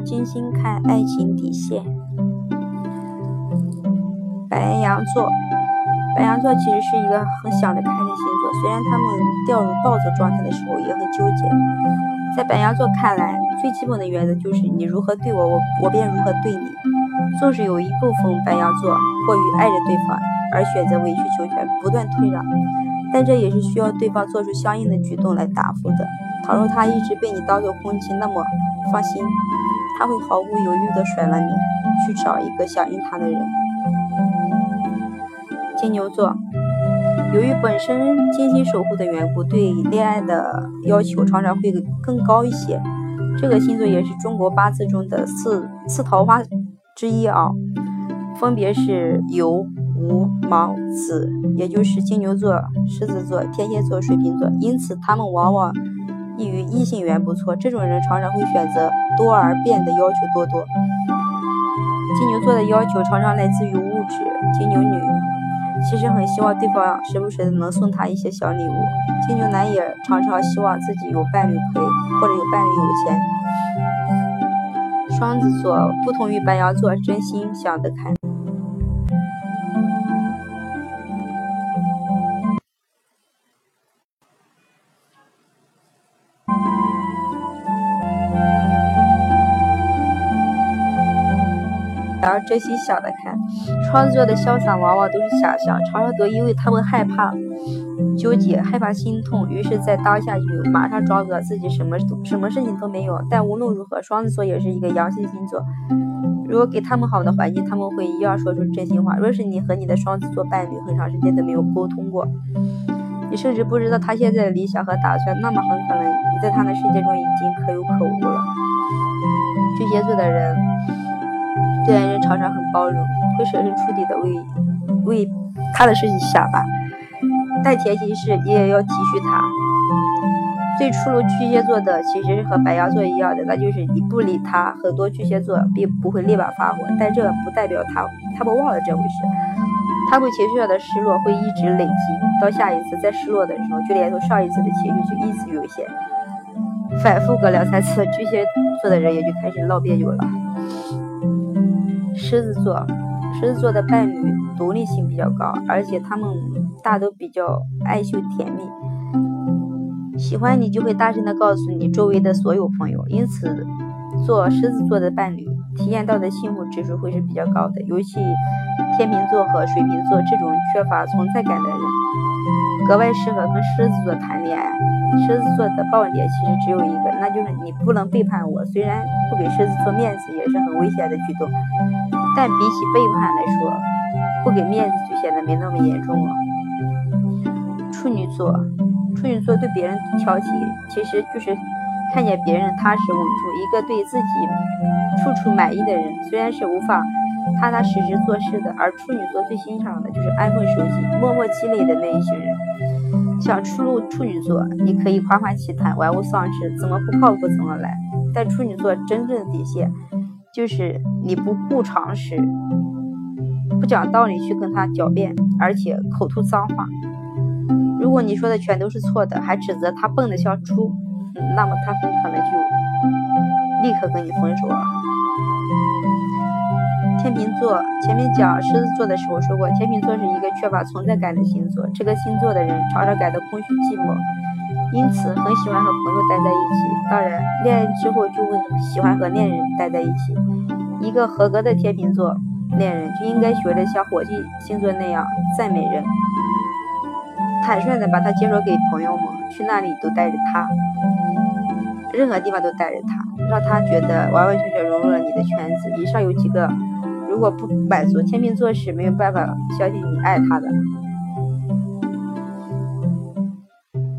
精心看爱情底线。白羊座，白羊座其实是一个很想得开的星座，虽然他们掉入暴走状态的时候也很纠结。在白羊座看来，最基本的原则就是你如何对我，我我便如何对你。纵使有一部分白羊座过于爱着对方而选择委曲求全、不断退让，但这也是需要对方做出相应的举动来答复的。倘若他一直被你当做空气，那么放心，他会毫不犹豫地甩了你，去找一个响应他的人。金牛座，由于本身精心守护的缘故，对恋爱的要求常常会更高一些。这个星座也是中国八字中的四四桃花之一啊，分别是酉、午、卯、子，也就是金牛座、狮子座、天蝎座、水瓶座。因此，他们往往。与异性缘不错，这种人常常会选择多而变的要求多多。金牛座的要求常常来自于物质，金牛女其实很希望对方时不时的能送她一些小礼物。金牛男也常常希望自己有伴侣陪，或者有伴侣有钱。双子座不同于白羊座，真心想得开。而真心想得开，双子座的潇洒往往都是假象，常常都因为他们害怕纠结，害怕心痛，于是，在当下就马上装作自己什么什么事情都没有。但无论如何，双子座也是一个阳性星座，如果给他们好的环境，他们会一样说出真心话。若是你和你的双子座伴侣很长时间都没有沟通过，你甚至不知道他现在的理想和打算，那么很可能你在他的世界中已经可有可无了。巨蟹座的人。对人常常很包容，会设身处地的为为他的事情想吧，但前提是你也要体恤他。最初入巨蟹座的其实是和白羊座一样的，那就是你不理他，很多巨蟹座并不会立马发火，但这不代表他他不忘了这回事，他们情绪上的失落会一直累积，到下一次再失落的时候，就连同上一次的情绪就一直涌现，反复个两三次，巨蟹座的人也就开始闹别扭了。狮子座，狮子座的伴侣独立性比较高，而且他们大都比较爱秀甜蜜，喜欢你就会大声的告诉你周围的所有朋友，因此做狮子座的伴侣体验到的幸福指数会是比较高的，尤其天秤座和水瓶座这种缺乏存在感的人，格外适合跟狮子座谈恋爱。狮子座的爆点其实只有一个，那就是你不能背叛我。虽然不给狮子座面子也是危险的举动。但比起背叛来说，不给面子就显得没那么严重了。处女座，处女座对别人挑剔，其实就是看见别人踏实稳重，一个对自己处处满意的人，虽然是无法踏踏实实做事的。而处女座最欣赏的就是安分守己、默默积累的那一群人。想出入处女座，你可以夸夸其谈，玩物丧志，怎么不靠谱怎么来。但处女座真正的底线。就是你不顾常识，不讲道理去跟他狡辩，而且口吐脏话。如果你说的全都是错的，还指责他笨得像猪，那么他很可能就立刻跟你分手了。天秤座，前面讲狮子座的时候说过，天秤座是一个缺乏存在感的星座，这个星座的人常常感到空虚寂寞。因此，很喜欢和朋友待在一起。当然，恋爱之后就会喜欢和恋人待在一起。一个合格的天秤座恋人就应该学着像火星星座那样赞美人，坦率的把他介绍给朋友们，去那里都带着他，任何地方都带着他，让他觉得完完全全融入了你的圈子。以上有几个，如果不满足，天秤座是没有办法相信你爱他的。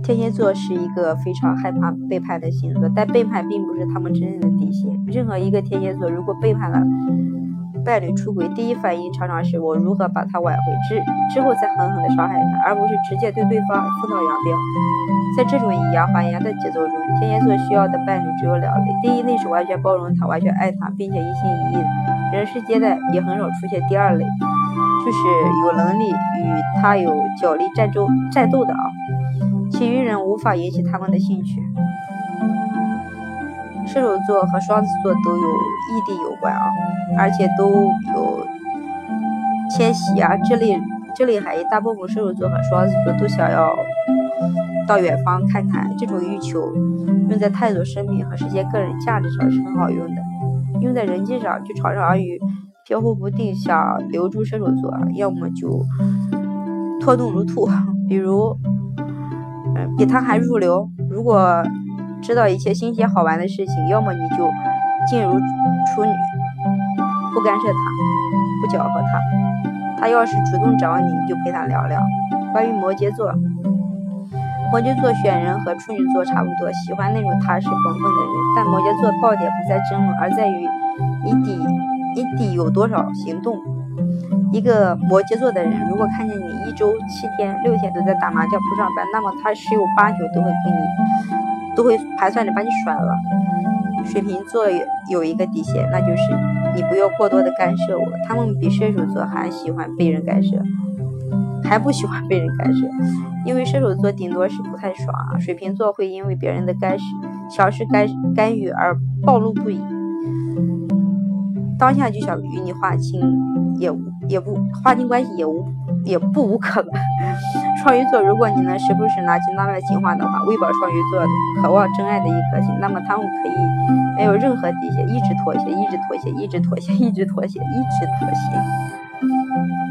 天蝎座是一个非常害怕背叛的星座，但背叛并不是他们真正的底线。任何一个天蝎座如果背叛了伴侣出轨，第一反应常常是我如何把他挽回，之之后再狠狠的伤害他，而不是直接对对方分道扬镳。在这种以牙还牙的节奏中，天蝎座需要的伴侣只有两类：第一类是完全包容他、完全爱他，并且一心一意人世间的，也很少出现第二类，就是有能力与他有角力战斗战斗的啊。其余人无法引起他们的兴趣。射手座和双子座都有异地有关啊，而且都有迁徙啊这类这类含义。大部分射手座和双子座都想要到远方看看，这种欲求用在探索生命和实现个人价值上是很好用的。用在人际上，就朝而语，飘忽不定，想留住射手座，要么就拖动如兔，比如，比他还入流。如果知道一些新鲜好玩的事情，要么你就静如处女，不干涉他，不搅和他。他要是主动找你，你就陪他聊聊。关于摩羯座，摩羯座选人和处女座差不多，喜欢那种踏实本分的人，但摩羯座爆点不在争论，而在于。你底你底有多少行动？一个摩羯座的人，如果看见你一周七天六天都在打麻将不上班，那么他十有八九都会跟你都会盘算着把你甩了。水瓶座有有一个底线，那就是你不要过多的干涉我。他们比射手座还喜欢被人干涉，还不喜欢被人干涉，因为射手座顶多是不太爽，水瓶座会因为别人的干涉小事干干预而暴怒不已。当下就想与你划清，也也不划清关系，也无也不无可能。双鱼座，如果你能时不时拿起浪漫情话的话，喂饱双鱼座渴望真爱的一颗心，那么他们可以没有任何底线，一直妥协，一直妥协，一直妥协，一直妥协，一直妥协。